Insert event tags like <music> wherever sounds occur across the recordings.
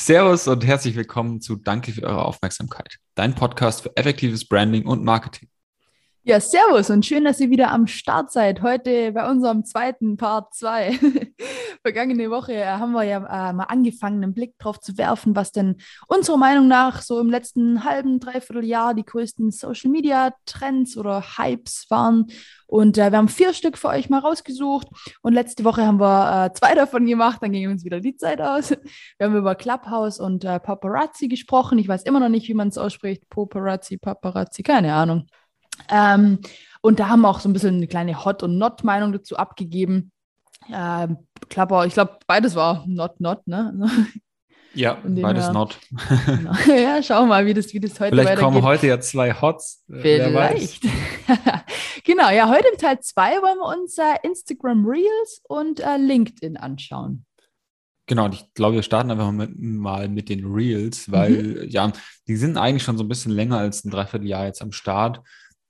Servus und herzlich willkommen zu Danke für eure Aufmerksamkeit, dein Podcast für effektives Branding und Marketing. Ja, servus und schön, dass ihr wieder am Start seid. Heute bei unserem zweiten Part 2. <laughs> Vergangene Woche haben wir ja äh, mal angefangen, einen Blick drauf zu werfen, was denn unserer Meinung nach so im letzten halben, dreiviertel Jahr die größten Social Media Trends oder Hypes waren. Und äh, wir haben vier Stück für euch mal rausgesucht. Und letzte Woche haben wir äh, zwei davon gemacht. Dann ging uns wieder die Zeit aus. <laughs> Wir haben über Clubhouse und äh, Paparazzi gesprochen. Ich weiß immer noch nicht, wie man es ausspricht. Paparazzi, Paparazzi, keine Ahnung. Ähm, und da haben wir auch so ein bisschen eine kleine Hot- und Not-Meinung dazu abgegeben. Ähm, Klapper, ich glaube, beides war Not, Not, ne? <laughs> Ja, beides her, Not. Genau. <laughs> Ja, schau mal, wie das, wie das heute Vielleicht kommen heute ja zwei Hots. Vielleicht. <laughs> genau, ja, heute im Teil 2 wollen wir uns äh, Instagram Reels und äh, LinkedIn anschauen. Genau, und ich glaube, wir starten einfach mal mit, mal mit den Reels, weil mhm. ja, die sind eigentlich schon so ein bisschen länger als ein Dreivierteljahr jetzt am Start.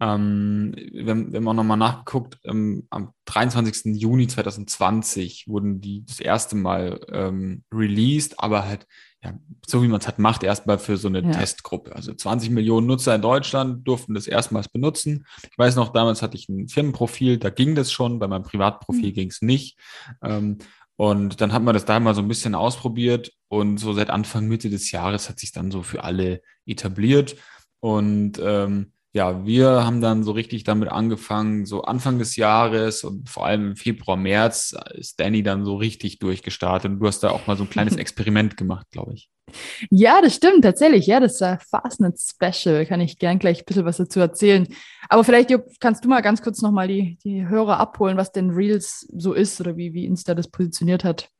Ähm, wir haben auch nochmal nachgeguckt, ähm, am 23. Juni 2020 wurden die das erste Mal ähm, released, aber halt, ja, so wie man es halt macht, erstmal für so eine ja. Testgruppe. Also 20 Millionen Nutzer in Deutschland durften das erstmals benutzen. Ich weiß noch, damals hatte ich ein Firmenprofil, da ging das schon, bei meinem Privatprofil mhm. ging es nicht. Ähm, und dann hat man das da mal so ein bisschen ausprobiert und so seit Anfang, Mitte des Jahres hat sich dann so für alle etabliert. Und ähm, ja, wir haben dann so richtig damit angefangen, so Anfang des Jahres und vor allem im Februar, März ist Danny dann so richtig durchgestartet und du hast da auch mal so ein kleines <laughs> Experiment gemacht, glaube ich. Ja, das stimmt tatsächlich. Ja, das ist ein Fastnet Special. Kann ich gern gleich ein bisschen was dazu erzählen. Aber vielleicht Jupp, kannst du mal ganz kurz nochmal die, die Hörer abholen, was denn Reels so ist oder wie, wie Insta das positioniert hat.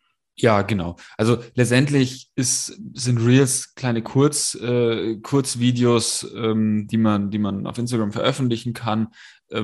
Ja, genau. Also letztendlich ist, sind Reels kleine Kurz, äh, Kurzvideos, ähm, die, man, die man auf Instagram veröffentlichen kann, äh,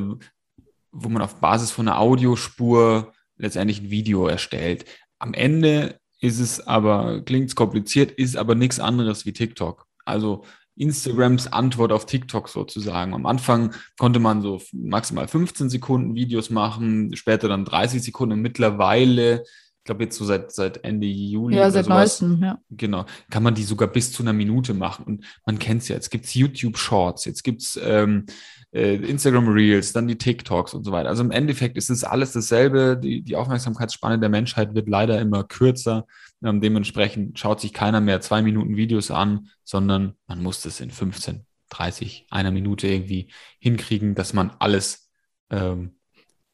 wo man auf Basis von einer Audiospur letztendlich ein Video erstellt. Am Ende ist es aber, klingt es kompliziert, ist aber nichts anderes wie TikTok. Also Instagrams Antwort auf TikTok sozusagen. Am Anfang konnte man so maximal 15 Sekunden Videos machen, später dann 30 Sekunden. Mittlerweile glaube jetzt so seit, seit Ende Juli. Ja, seit neuestem, ja. Genau. Kann man die sogar bis zu einer Minute machen. Und man kennt es ja. Jetzt gibt es YouTube Shorts, jetzt gibt es ähm, äh, Instagram Reels, dann die TikToks und so weiter. Also im Endeffekt ist es alles dasselbe. Die, die Aufmerksamkeitsspanne der Menschheit wird leider immer kürzer. Ähm, dementsprechend schaut sich keiner mehr zwei Minuten Videos an, sondern man muss das in 15, 30, einer Minute irgendwie hinkriegen, dass man alles ähm,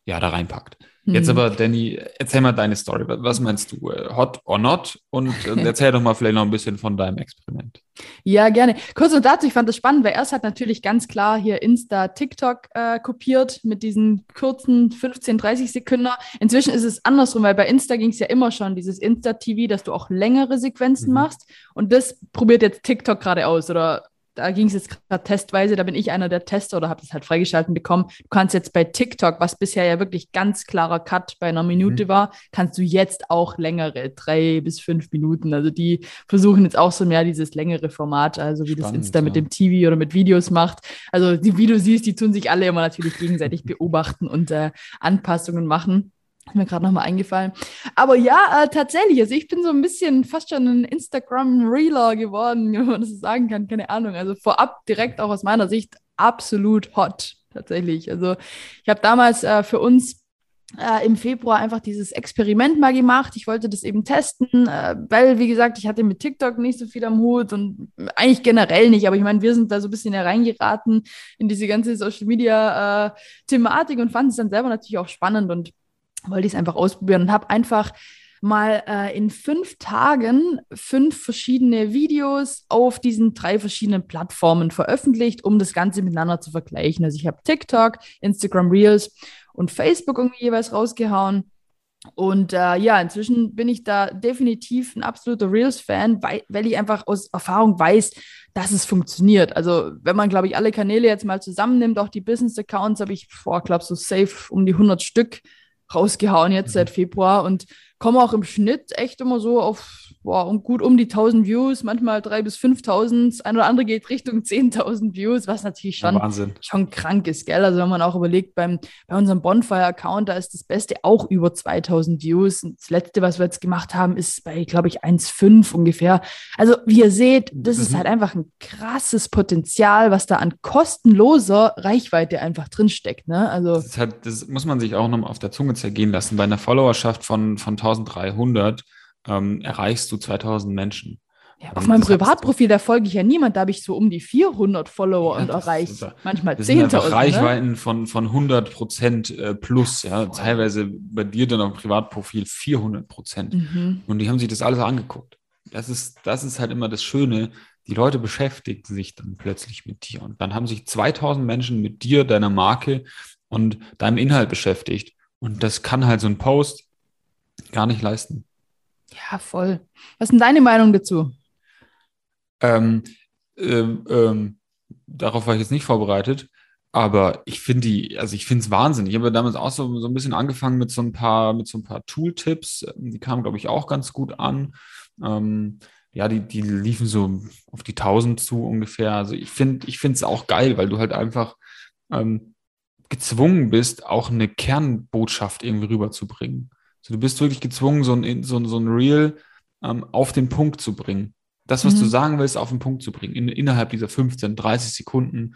ja, da reinpackt. Jetzt hm. aber, Danny, erzähl mal deine Story. Was meinst du? Hot or not? Und äh, <laughs> erzähl doch mal vielleicht noch ein bisschen von deinem Experiment. Ja, gerne. Kurz und dazu, ich fand das spannend, weil erst hat natürlich ganz klar hier Insta, TikTok äh, kopiert mit diesen kurzen 15, 30 Sekunden. Inzwischen ist es andersrum, weil bei Insta ging es ja immer schon, dieses Insta-TV, dass du auch längere Sequenzen mhm. machst. Und das probiert jetzt TikTok gerade aus oder da ging es jetzt gerade testweise, da bin ich einer der Tester oder habe das halt freigeschalten bekommen. Du kannst jetzt bei TikTok, was bisher ja wirklich ganz klarer Cut bei einer Minute mhm. war, kannst du jetzt auch längere, drei bis fünf Minuten. Also die versuchen jetzt auch so mehr dieses längere Format, also wie Spannend, das Insta ja. mit dem TV oder mit Videos macht. Also die, wie du siehst, die tun sich alle immer natürlich gegenseitig beobachten und äh, Anpassungen machen. Ist mir gerade nochmal eingefallen. Aber ja, äh, tatsächlich, also ich bin so ein bisschen fast schon ein Instagram-Reeler geworden, <laughs> wenn man das so sagen kann, keine Ahnung. Also vorab direkt auch aus meiner Sicht absolut hot, tatsächlich. Also ich habe damals äh, für uns äh, im Februar einfach dieses Experiment mal gemacht. Ich wollte das eben testen, äh, weil, wie gesagt, ich hatte mit TikTok nicht so viel am Hut und eigentlich generell nicht. Aber ich meine, wir sind da so ein bisschen hereingeraten in diese ganze Social-Media-Thematik äh, und fanden es dann selber natürlich auch spannend und wollte ich es einfach ausprobieren und habe einfach mal äh, in fünf Tagen fünf verschiedene Videos auf diesen drei verschiedenen Plattformen veröffentlicht, um das Ganze miteinander zu vergleichen. Also ich habe TikTok, Instagram Reels und Facebook irgendwie jeweils rausgehauen. Und äh, ja, inzwischen bin ich da definitiv ein absoluter Reels-Fan, weil, weil ich einfach aus Erfahrung weiß, dass es funktioniert. Also wenn man, glaube ich, alle Kanäle jetzt mal zusammennimmt, auch die Business-Accounts, habe ich vor, glaube so safe um die 100 Stück rausgehauen jetzt seit mhm. Februar und kommen auch im Schnitt echt immer so auf boah, und gut um die 1000 Views, manchmal 3.000 bis 5.000. Ein oder andere geht Richtung 10.000 Views, was natürlich schon, Ja, schon krank ist, gell? Also wenn man auch überlegt, beim, bei unserem Bonfire-Account, da ist das Beste auch über 2000 Views. Und das Letzte, was wir jetzt gemacht haben, ist bei, glaube ich, 1,5 ungefähr. Also wie ihr seht, das ist Mhm. halt einfach ein krasses Potenzial, was da an kostenloser Reichweite einfach drinsteckt, ne? Also Das, ist halt, das muss man sich auch noch mal auf der Zunge zergehen lassen. Bei einer Followerschaft von, von 1300 ähm, erreichst du 2000 Menschen. Ja, Ähm, auf meinem Privatprofil, da folge ich ja niemand, da habe ich so um die 400 Follower Ja, und erreiche ja- manchmal Das sind einfach 10.000. Ne? Reichweiten von, von 100 Prozent äh, plus, ja, voll. teilweise bei dir dann auf dem Privatprofil 400 Prozent. Mhm. Und die haben sich das alles angeguckt. Das ist, das ist halt immer das Schöne. Die Leute beschäftigen sich dann plötzlich mit dir. Und dann haben sich 2000 Menschen mit dir, deiner Marke und deinem Inhalt beschäftigt. Und das kann halt so ein Post gar nicht leisten. Ja, voll. Was ist denn deine Meinung dazu? Ähm, ähm, ähm, darauf war ich jetzt nicht vorbereitet, aber ich finde die, also ich finde es Wahnsinn. Ich habe damals auch so, so ein bisschen angefangen mit so ein paar, mit so ein paar Tooltips. Die kamen, glaube ich, auch ganz gut an. Ähm, ja, die, die liefen so auf die 1000 zu ungefähr. Also ich finde, ich finde es auch geil, weil du halt einfach ähm, gezwungen bist, auch eine Kernbotschaft irgendwie rüberzubringen. Also du bist wirklich gezwungen, so ein, so ein, so ein Reel ähm, auf den Punkt zu bringen. Das, was Mhm. du sagen willst, auf den Punkt zu bringen, in, innerhalb dieser 15, 30 Sekunden.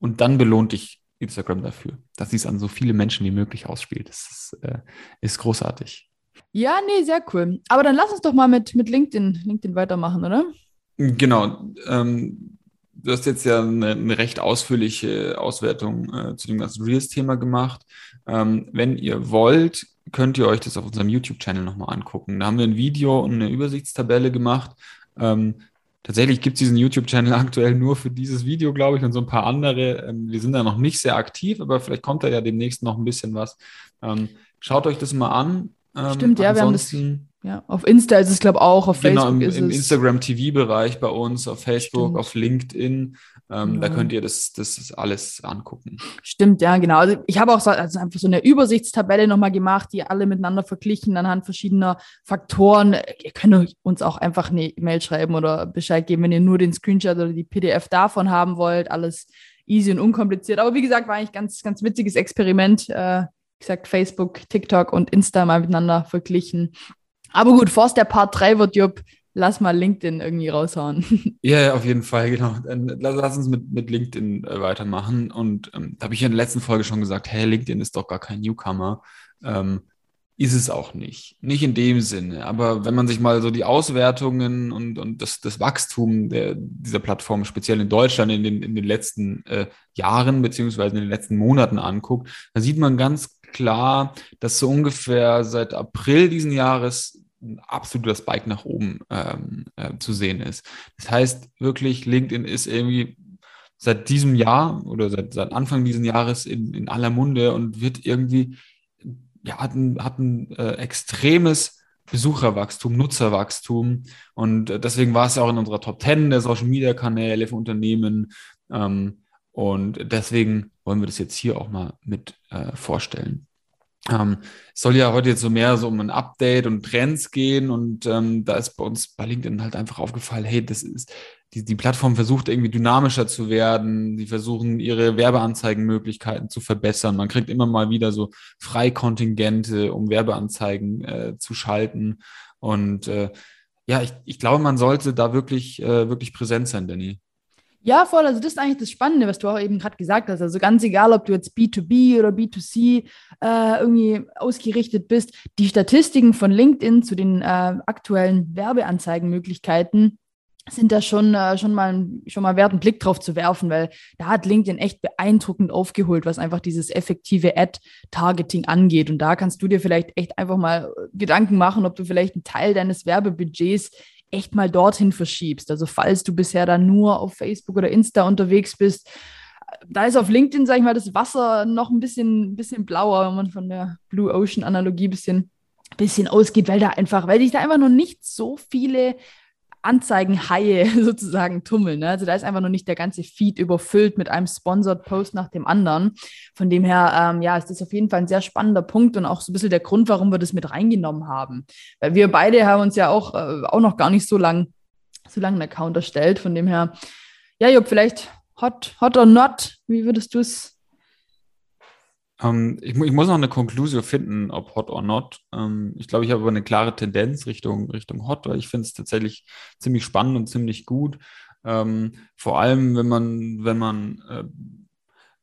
Und dann belohnt dich Instagram dafür, dass sie es an so viele Menschen wie möglich ausspielt. Das ist, äh, ist großartig. Ja, nee, sehr cool. Aber dann lass uns doch mal mit, mit LinkedIn, LinkedIn weitermachen, oder? Genau. Ähm, du hast jetzt ja eine, eine recht ausführliche Auswertung äh, zu dem ganzen Reels-Thema gemacht. Ähm, wenn ihr wollt, könnt ihr euch das auf unserem YouTube-Channel nochmal angucken. Da haben wir ein Video und eine Übersichtstabelle gemacht. Ähm, tatsächlich gibt es diesen YouTube-Channel <laughs> aktuell nur für dieses Video, glaube ich, und so ein paar andere. Ähm, wir sind da noch nicht sehr aktiv, aber vielleicht kommt da ja demnächst noch ein bisschen was. Ähm, schaut euch das mal an. Ähm, Stimmt, ja, wir haben das- Ja, auf Insta ist es, glaube ich, auch, auf Genau, Facebook im, ist im es. Instagram-TV-Bereich bei uns, auf Facebook, Stimmt. auf LinkedIn. Ähm, Da Genau. könnt ihr das, das alles angucken. Stimmt, ja, genau. Also ich habe auch so, also einfach so eine Übersichtstabelle nochmal gemacht, die alle miteinander verglichen anhand verschiedener Faktoren. Ihr könnt uns auch einfach eine E-Mail schreiben oder Bescheid geben, wenn ihr nur den Screenshot oder die PDF davon haben wollt. Alles easy und unkompliziert. Aber wie gesagt, war eigentlich ganz, ganz witziges Experiment. Äh, wie gesagt, Facebook, TikTok und Insta mal miteinander verglichen. Aber gut, vor der Part 3 wird, Jupp, lass mal LinkedIn irgendwie raushauen. <laughs> Ja, auf jeden Fall, genau. Dann lass, lass uns mit, mit LinkedIn äh, weitermachen. Und ähm, da habe ich ja in der letzten Folge schon gesagt, hey, LinkedIn ist doch gar kein Newcomer. Ähm, ist es auch nicht. Nicht in dem Sinne. Aber wenn man sich mal so die Auswertungen und, und das, das Wachstum der, dieser Plattform, speziell in Deutschland in den, in den letzten äh, Jahren beziehungsweise in den letzten Monaten anguckt, dann sieht man ganz klar, dass so ungefähr seit April diesen Jahres ein absoluter Spike nach oben ähm, äh, zu sehen ist. Das heißt wirklich, LinkedIn ist irgendwie seit diesem Jahr oder seit, seit Anfang dieses Jahres in, in aller Munde und wird irgendwie, ja, hat ein, hat ein äh, extremes Besucherwachstum, Nutzerwachstum und äh, deswegen war es ja auch in unserer Top 10 der Social Media Kanäle für Unternehmen ähm, und deswegen wollen wir das jetzt hier auch mal mit äh, vorstellen. Ähm, es soll ja heute jetzt so mehr so um ein Update und Trends gehen und ähm, da ist bei uns bei LinkedIn halt einfach aufgefallen, hey, das ist, die, die Plattform versucht irgendwie dynamischer zu werden, die versuchen ihre Werbeanzeigenmöglichkeiten zu verbessern. Man kriegt immer mal wieder so Freikontingente, um Werbeanzeigen äh, zu schalten und äh, ja, ich, ich glaube, man sollte da wirklich, äh, wirklich präsent sein, Danny. Ja, voll. Also das ist eigentlich das Spannende, was du auch eben gerade gesagt hast. Also ganz egal, ob du jetzt B2B oder B2C äh, irgendwie ausgerichtet bist, die Statistiken von LinkedIn zu den äh, aktuellen Werbeanzeigenmöglichkeiten sind da schon, äh, schon, mal, schon mal wert, einen Blick drauf zu werfen, weil da hat LinkedIn echt beeindruckend aufgeholt, was einfach dieses effektive Ad-Targeting angeht. Und da kannst du dir vielleicht echt einfach mal Gedanken machen, ob du vielleicht einen Teil deines Werbebudgets echt mal dorthin verschiebst. Also falls du bisher dann nur auf Facebook oder Insta unterwegs bist, da ist auf LinkedIn, sag ich mal, das Wasser noch ein bisschen, bisschen blauer, wenn man von der Blue Ocean Analogie ein bisschen, bisschen ausgeht, weil da einfach, weil sich da einfach noch nicht so viele Anzeigenhaie <laughs> sozusagen tummeln. Ne? Also da ist einfach noch nicht der ganze Feed überfüllt mit einem Sponsored Post nach dem anderen. Von dem her, ähm, ja, ist das auf jeden Fall ein sehr spannender Punkt und auch so ein bisschen der Grund, warum wir das mit reingenommen haben. Weil wir beide haben uns ja auch, äh, auch noch gar nicht so lang, so lange einen Account erstellt. Von dem her, ja, Job, vielleicht hot, hot or not, wie würdest du es ähm, ich, ich, muss noch eine Konklusion finden, ob hot or not. Ähm, ich glaube, ich habe aber eine klare Tendenz Richtung, Richtung hot, weil ich finde es tatsächlich ziemlich spannend und ziemlich gut. Ähm, vor allem, wenn man, wenn man äh,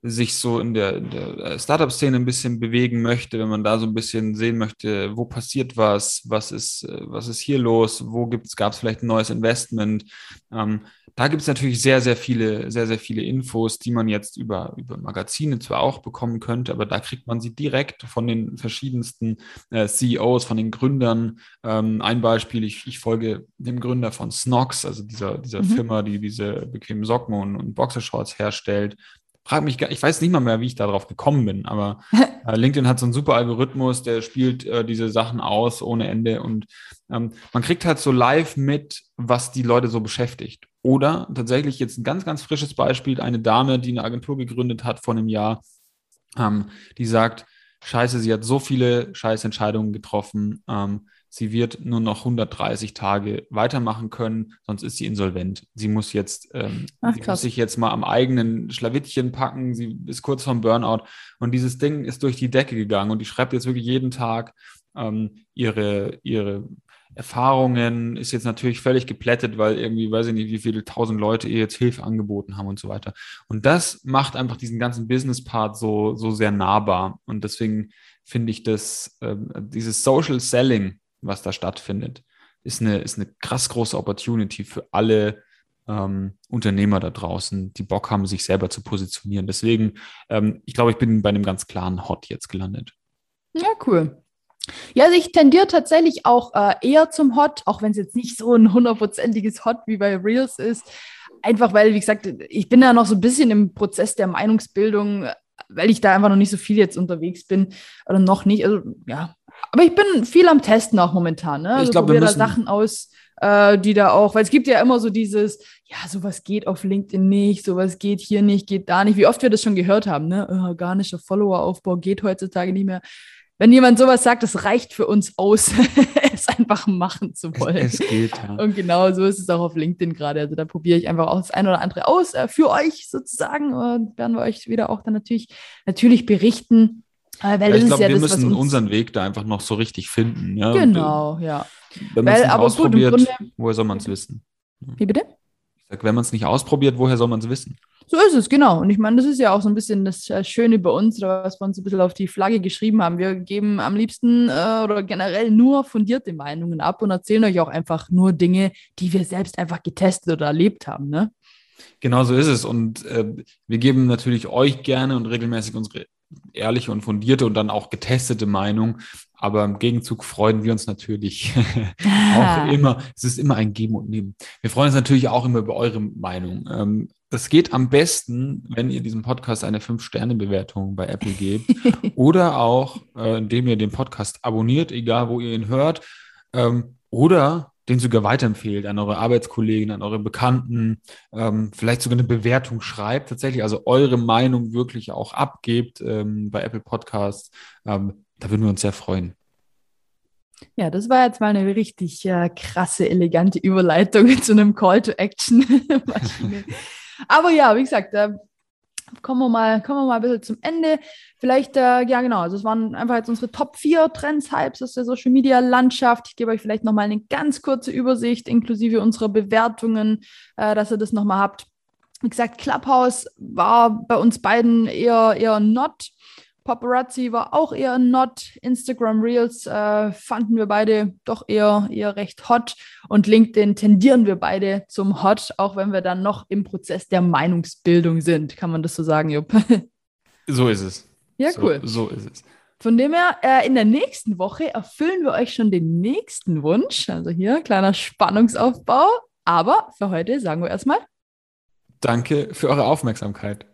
sich so in der, in der äh, Startup-Szene ein bisschen bewegen möchte, wenn man da so ein bisschen sehen möchte, wo passiert was, was ist, äh, was ist hier los, wo gab es vielleicht ein neues Investment. Ähm, da gibt es natürlich sehr, sehr viele, sehr, sehr viele Infos, die man jetzt über, über Magazine zwar auch bekommen könnte, aber da kriegt man sie direkt von den verschiedensten äh, CEOs, von den Gründern. Ähm, ein Beispiel, ich, ich folge dem Gründer von Snox, also dieser, dieser mhm. Firma, die diese bequemen Socken und, und Boxershorts herstellt frage mich, ich weiß nicht mal mehr, wie ich darauf gekommen bin, aber <laughs> äh, LinkedIn hat so einen super Algorithmus, der spielt äh, diese Sachen aus ohne Ende und ähm, man kriegt halt so live mit, was die Leute so beschäftigt. Oder tatsächlich jetzt ein ganz, ganz frisches Beispiel, eine Dame, die eine Agentur gegründet hat vor einem Jahr, ähm, die sagt, scheiße, sie hat so viele Scheißentscheidungen getroffen, ähm, sie wird nur noch 130 Tage weitermachen können, sonst ist sie insolvent. Sie muss jetzt, ähm, Ach, sie muss sich jetzt mal am eigenen Schlawittchen packen, sie ist kurz vorm Burnout und dieses Ding ist durch die Decke gegangen und die schreibt jetzt wirklich jeden Tag ähm, ihre, ihre Erfahrungen, ist jetzt natürlich völlig geplättet, weil irgendwie, weiß ich nicht, wie viele tausend Leute ihr jetzt Hilfe angeboten haben und so weiter. Und das macht einfach diesen ganzen Business-Part so, so sehr nahbar. Und deswegen finde ich das, äh, dieses Social Selling, was da stattfindet, ist eine, ist eine krass große Opportunity für alle ähm, Unternehmer da draußen, die Bock haben, sich selber zu positionieren. Deswegen, ähm, ich glaube, ich bin bei einem ganz klaren Hot jetzt gelandet. Ja, cool. Ja, also ich tendiere tatsächlich auch äh, eher zum Hot, auch wenn es jetzt nicht so ein hundertprozentiges Hot wie bei Reels ist. Einfach weil, wie gesagt, ich bin da noch so ein bisschen im Prozess der Meinungsbildung, weil ich da einfach noch nicht so viel jetzt unterwegs bin oder noch nicht. Also ja, aber ich bin viel am Testen auch momentan. Ne? Also ich glaube, wir da Sachen aus, äh, die da auch, weil es gibt ja immer so dieses, ja, sowas geht auf LinkedIn nicht, sowas geht hier nicht, geht da nicht. Wie oft wir das schon gehört haben, ne? Oh, organischer Follower-Aufbau geht heutzutage nicht mehr. Wenn jemand sowas sagt, das reicht für uns aus, <laughs> es einfach machen zu wollen. Es, es geht, ja. Und genau so ist es auch auf LinkedIn gerade. Also da probiere ich einfach auch das eine oder andere aus äh, für euch sozusagen und werden wir euch wieder auch dann natürlich, natürlich berichten, weil ja, ich glaube, ja wir das, müssen unseren Weg da einfach noch so richtig finden. Ja? Genau, ja. Wenn man es ausprobiert, gut, Grunde, woher soll man es wissen? Wie bitte? Ich sage, wenn man es nicht ausprobiert, woher soll man es wissen? So ist es, genau. Und ich meine, das ist ja auch so ein bisschen das äh, Schöne bei uns, oder was wir uns ein bisschen auf die Flagge geschrieben haben. Wir geben am liebsten äh, oder generell nur fundierte Meinungen ab und erzählen euch auch einfach nur Dinge, die wir selbst einfach getestet oder erlebt haben. Ne? Genau so ist es. Und äh, wir geben natürlich euch gerne und regelmäßig unsere ehrliche und fundierte und dann auch getestete Meinung. Aber im Gegenzug freuen wir uns natürlich <laughs> auch immer. Es ist immer ein Geben und Nehmen. Wir freuen uns natürlich auch immer über eure Meinung. Ähm, das geht am besten, wenn ihr diesem Podcast eine 5-Sterne-Bewertung bei Apple gebt <laughs> oder auch, äh, indem ihr den Podcast abonniert, egal wo ihr ihn hört. Ähm, oder den sogar weiterempfehlt an eure Arbeitskollegen, an eure Bekannten, ähm, vielleicht sogar eine Bewertung schreibt, tatsächlich, also eure Meinung wirklich auch abgebt ähm, bei Apple Podcasts. Ähm, da würden wir uns sehr freuen. Ja, das war jetzt mal eine richtig äh, krasse, elegante Überleitung <laughs> zu einem Call to Action. <laughs> Aber ja, wie gesagt, äh, kommen wir mal, kommen wir mal ein bisschen zum Ende. Vielleicht, äh, ja genau, also es waren einfach jetzt unsere Top 4 Trends, Hypes aus der Social Media Landschaft. Ich gebe euch vielleicht nochmal eine ganz kurze Übersicht, inklusive unserer Bewertungen, äh, dass ihr das nochmal habt. Wie gesagt, Clubhouse war bei uns beiden eher, eher not. Paparazzi war auch eher ein Not. Instagram Reels äh, fanden wir beide doch eher, eher recht hot. Und LinkedIn tendieren wir beide zum Hot, auch wenn wir dann noch im Prozess der Meinungsbildung sind. Kann man das so sagen, Jupp? <laughs> So ist es. Ja, so, cool. So ist es. Von dem her, äh, in der nächsten Woche erfüllen wir euch schon den nächsten Wunsch. Also hier, kleiner Spannungsaufbau. Aber für heute sagen wir erstmal. Danke für eure Aufmerksamkeit.